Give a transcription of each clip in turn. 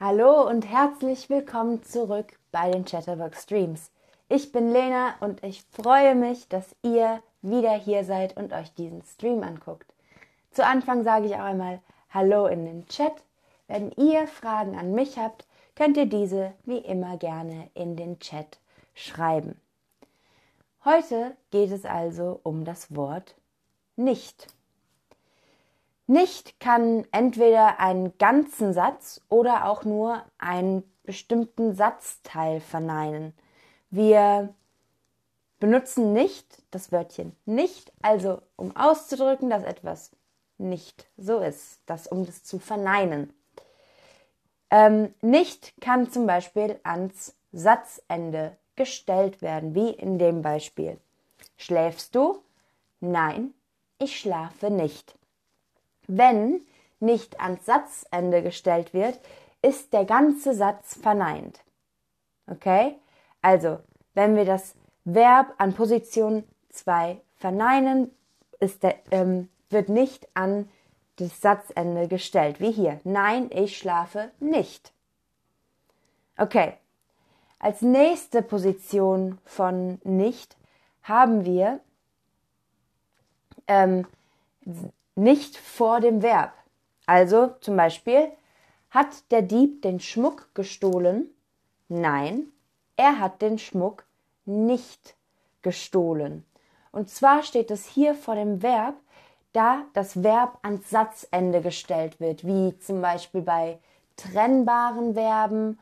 Hallo und herzlich willkommen zurück bei den Chatterbox Streams. Ich bin Lena und ich freue mich, dass ihr wieder hier seid und euch diesen Stream anguckt. Zu Anfang sage ich auch einmal Hallo in den Chat. Wenn ihr Fragen an mich habt, könnt ihr diese wie immer gerne in den Chat schreiben. Heute geht es also um das Wort nicht. Nicht kann entweder einen ganzen Satz oder auch nur einen bestimmten Satzteil verneinen. Wir benutzen nicht das Wörtchen nicht, also um auszudrücken, dass etwas nicht so ist, das um das zu verneinen. Ähm, nicht kann zum Beispiel ans Satzende gestellt werden, wie in dem Beispiel. Schläfst du? Nein, ich schlafe nicht. Wenn nicht ans Satzende gestellt wird, ist der ganze Satz verneint. Okay? Also, wenn wir das Verb an Position 2 verneinen, der, ähm, wird nicht an das Satzende gestellt, wie hier. Nein, ich schlafe nicht. Okay. Als nächste Position von nicht haben wir ähm, nicht vor dem Verb. Also zum Beispiel, hat der Dieb den Schmuck gestohlen? Nein, er hat den Schmuck nicht gestohlen. Und zwar steht es hier vor dem Verb, da das Verb ans Satzende gestellt wird, wie zum Beispiel bei trennbaren Verben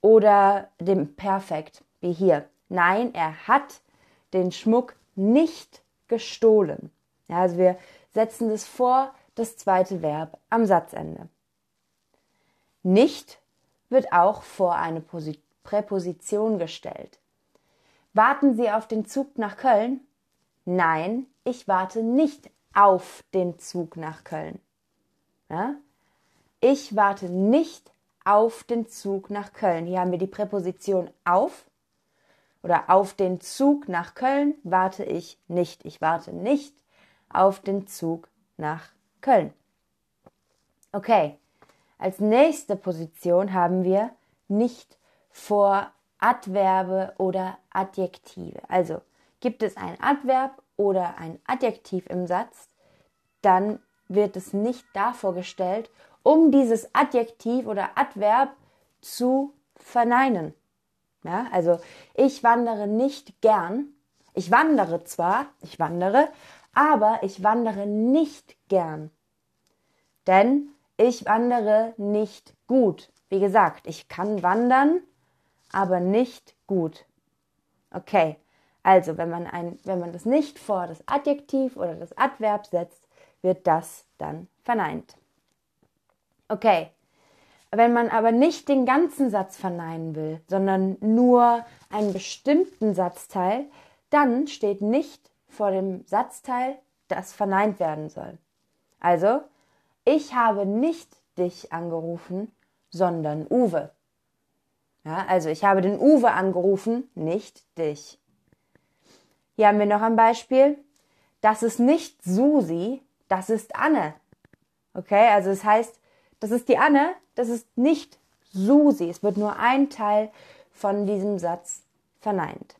oder dem Perfekt, wie hier. Nein, er hat den Schmuck nicht gestohlen. Ja, also wir setzen das vor das zweite Verb am Satzende. Nicht wird auch vor eine Präposition gestellt. Warten Sie auf den Zug nach Köln? Nein, ich warte nicht auf den Zug nach Köln. Ja? Ich warte nicht auf den Zug nach Köln. Hier haben wir die Präposition auf oder auf den Zug nach Köln warte ich nicht. Ich warte nicht auf den Zug nach Köln. Okay, als nächste Position haben wir nicht vor Adverbe oder Adjektive. Also gibt es ein Adverb oder ein Adjektiv im Satz, dann wird es nicht davor gestellt, um dieses Adjektiv oder Adverb zu verneinen. Ja, also ich wandere nicht gern. Ich wandere zwar, ich wandere, aber ich wandere nicht gern. Denn ich wandere nicht gut. Wie gesagt, ich kann wandern, aber nicht gut. Okay, also wenn man, ein, wenn man das nicht vor das Adjektiv oder das Adverb setzt, wird das dann verneint. Okay, wenn man aber nicht den ganzen Satz verneinen will, sondern nur einen bestimmten Satzteil, dann steht nicht vor dem Satzteil, das verneint werden soll. Also, ich habe nicht dich angerufen, sondern Uwe. Ja, also ich habe den Uwe angerufen, nicht dich. Hier haben wir noch ein Beispiel. Das ist nicht Susi, das ist Anne. Okay, also es heißt, das ist die Anne, das ist nicht Susi. Es wird nur ein Teil von diesem Satz verneint.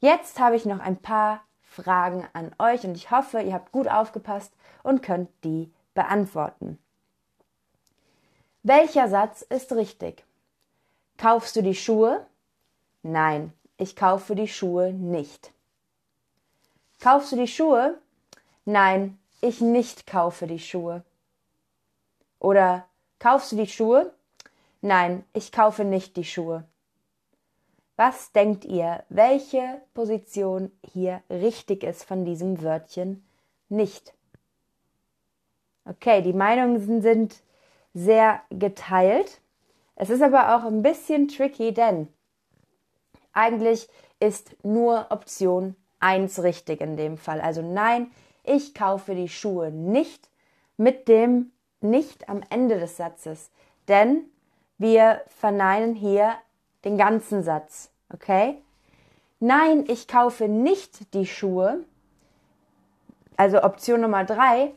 Jetzt habe ich noch ein paar Fragen an euch und ich hoffe, ihr habt gut aufgepasst und könnt die beantworten. Welcher Satz ist richtig? Kaufst du die Schuhe? Nein, ich kaufe die Schuhe nicht. Kaufst du die Schuhe? Nein, ich nicht kaufe die Schuhe. Oder kaufst du die Schuhe? Nein, ich kaufe nicht die Schuhe. Was denkt ihr, welche Position hier richtig ist von diesem Wörtchen nicht? Okay, die Meinungen sind sehr geteilt. Es ist aber auch ein bisschen tricky, denn eigentlich ist nur Option 1 richtig in dem Fall. Also nein, ich kaufe die Schuhe nicht mit dem nicht am Ende des Satzes, denn wir verneinen hier den ganzen Satz, okay? Nein, ich kaufe nicht die Schuhe. Also Option Nummer drei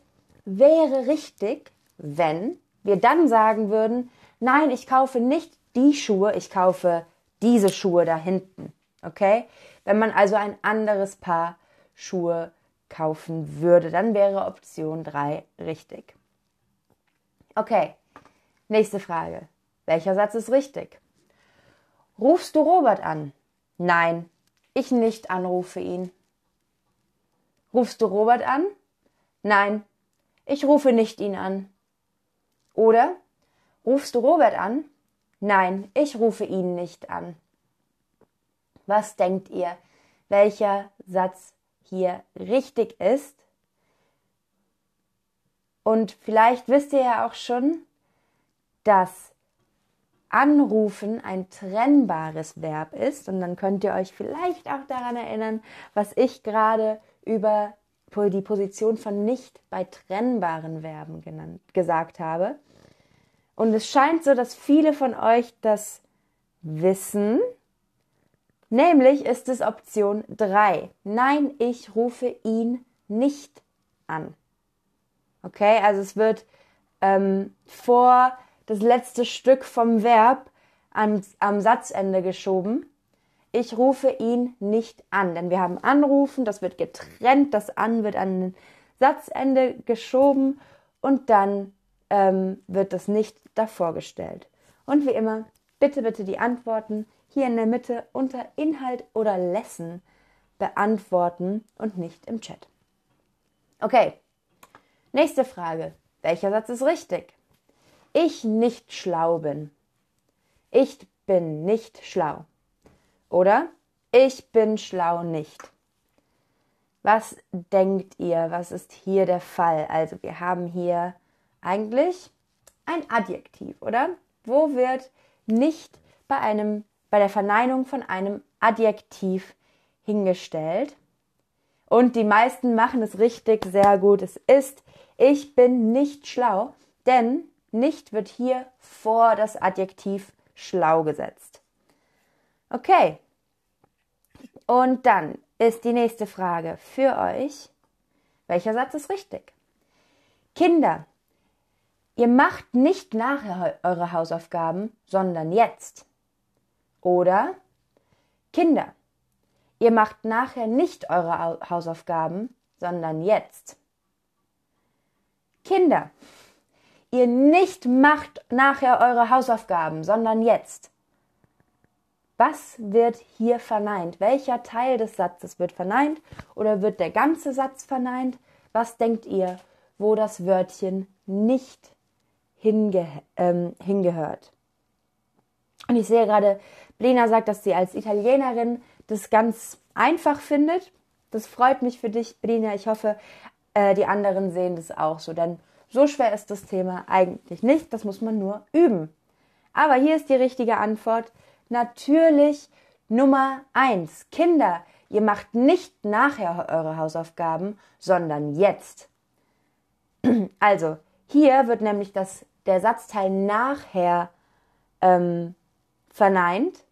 wäre richtig, wenn wir dann sagen würden, nein, ich kaufe nicht die Schuhe, ich kaufe diese Schuhe da hinten. Okay? Wenn man also ein anderes Paar Schuhe kaufen würde, dann wäre Option 3 richtig. Okay, nächste Frage. Welcher Satz ist richtig? Rufst du Robert an? Nein, ich nicht anrufe ihn. Rufst du Robert an? Nein, ich rufe nicht ihn an. Oder rufst du Robert an? Nein, ich rufe ihn nicht an. Was denkt ihr, welcher Satz hier richtig ist? Und vielleicht wisst ihr ja auch schon, dass anrufen ein trennbares Verb ist. Und dann könnt ihr euch vielleicht auch daran erinnern, was ich gerade über die Position von nicht bei trennbaren Verben genannt, gesagt habe. Und es scheint so, dass viele von euch das wissen. Nämlich ist es Option 3. Nein, ich rufe ihn nicht an. Okay, also es wird ähm, vor das letzte Stück vom Verb am, am Satzende geschoben. Ich rufe ihn nicht an, denn wir haben anrufen, das wird getrennt, das an wird an den Satzende geschoben und dann ähm, wird das nicht davor gestellt. Und wie immer, bitte, bitte die Antworten hier in der Mitte unter Inhalt oder Lesson beantworten und nicht im Chat. Okay, nächste Frage. Welcher Satz ist richtig? Ich nicht schlau bin. Ich bin nicht schlau. Oder ich bin schlau nicht. Was denkt ihr, was ist hier der Fall? Also wir haben hier eigentlich ein Adjektiv, oder? Wo wird nicht bei einem bei der Verneinung von einem Adjektiv hingestellt? Und die meisten machen es richtig sehr gut. Es ist ich bin nicht schlau, denn nicht wird hier vor das Adjektiv schlau gesetzt. Okay. Und dann ist die nächste Frage für euch. Welcher Satz ist richtig? Kinder, Ihr macht nicht nachher eure Hausaufgaben, sondern jetzt. Oder Kinder, ihr macht nachher nicht eure Hausaufgaben, sondern jetzt. Kinder, ihr nicht macht nachher eure Hausaufgaben, sondern jetzt. Was wird hier verneint? Welcher Teil des Satzes wird verneint oder wird der ganze Satz verneint? Was denkt ihr, wo das Wörtchen nicht hinge ähm, hingehört. Und ich sehe gerade, Blena sagt, dass sie als Italienerin das ganz einfach findet. Das freut mich für dich, Blena. Ich hoffe, äh, die anderen sehen das auch so, denn so schwer ist das Thema eigentlich nicht. Das muss man nur üben. Aber hier ist die richtige Antwort. Natürlich Nummer eins. Kinder, ihr macht nicht nachher eure Hausaufgaben, sondern jetzt. Also, hier wird nämlich das, der Satzteil nachher ähm, verneint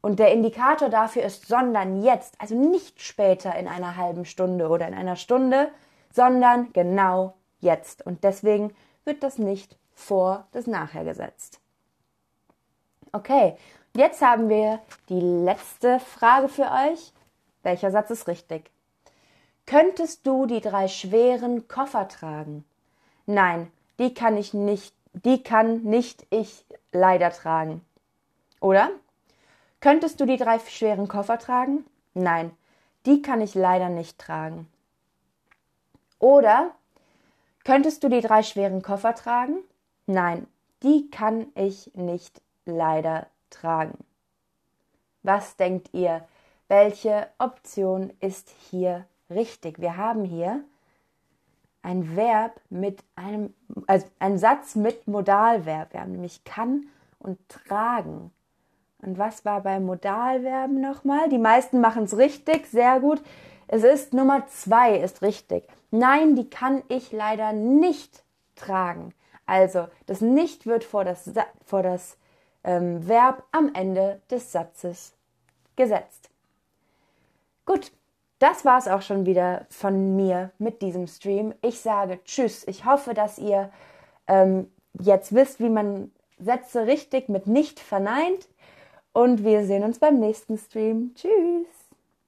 und der Indikator dafür ist sondern jetzt, also nicht später in einer halben Stunde oder in einer Stunde, sondern genau jetzt. Und deswegen wird das nicht vor das nachher gesetzt. Okay, jetzt haben wir die letzte Frage für euch. Welcher Satz ist richtig? Könntest du die drei schweren Koffer tragen? Nein, die kann ich nicht, die kann nicht ich leider tragen. Oder? Könntest du die drei schweren Koffer tragen? Nein, die kann ich leider nicht tragen. Oder könntest du die drei schweren Koffer tragen? Nein, die kann ich nicht leider tragen. Was denkt ihr? Welche Option ist hier richtig? Wir haben hier ein Verb mit einem, also ein Satz mit Modalverb. Wir haben nämlich kann und tragen. Und was war bei Modalverben nochmal? Die meisten machen es richtig, sehr gut. Es ist Nummer zwei, ist richtig. Nein, die kann ich leider nicht tragen. Also, das nicht wird vor das, vor das ähm, Verb am Ende des Satzes gesetzt. Gut, das war es auch schon wieder von mir mit diesem Stream. Ich sage Tschüss. Ich hoffe, dass ihr ähm, jetzt wisst, wie man Sätze richtig mit nicht verneint. Und wir sehen uns beim nächsten Stream. Tschüss.